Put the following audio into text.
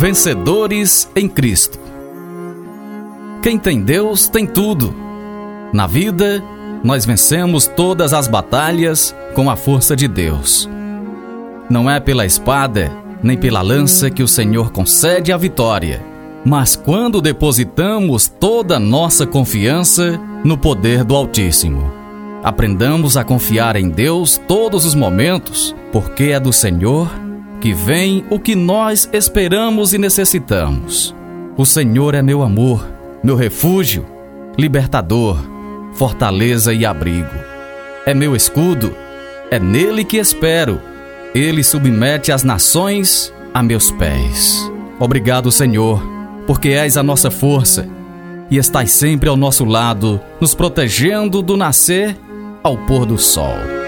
Vencedores em Cristo. Quem tem Deus tem tudo. Na vida, nós vencemos todas as batalhas com a força de Deus. Não é pela espada nem pela lança que o Senhor concede a vitória, mas quando depositamos toda nossa confiança no poder do Altíssimo. Aprendamos a confiar em Deus todos os momentos, porque é do Senhor que vem o que nós esperamos e necessitamos. O Senhor é meu amor, meu refúgio, libertador, fortaleza e abrigo. É meu escudo, é nele que espero. Ele submete as nações a meus pés. Obrigado, Senhor, porque és a nossa força e estás sempre ao nosso lado, nos protegendo do nascer ao pôr do sol.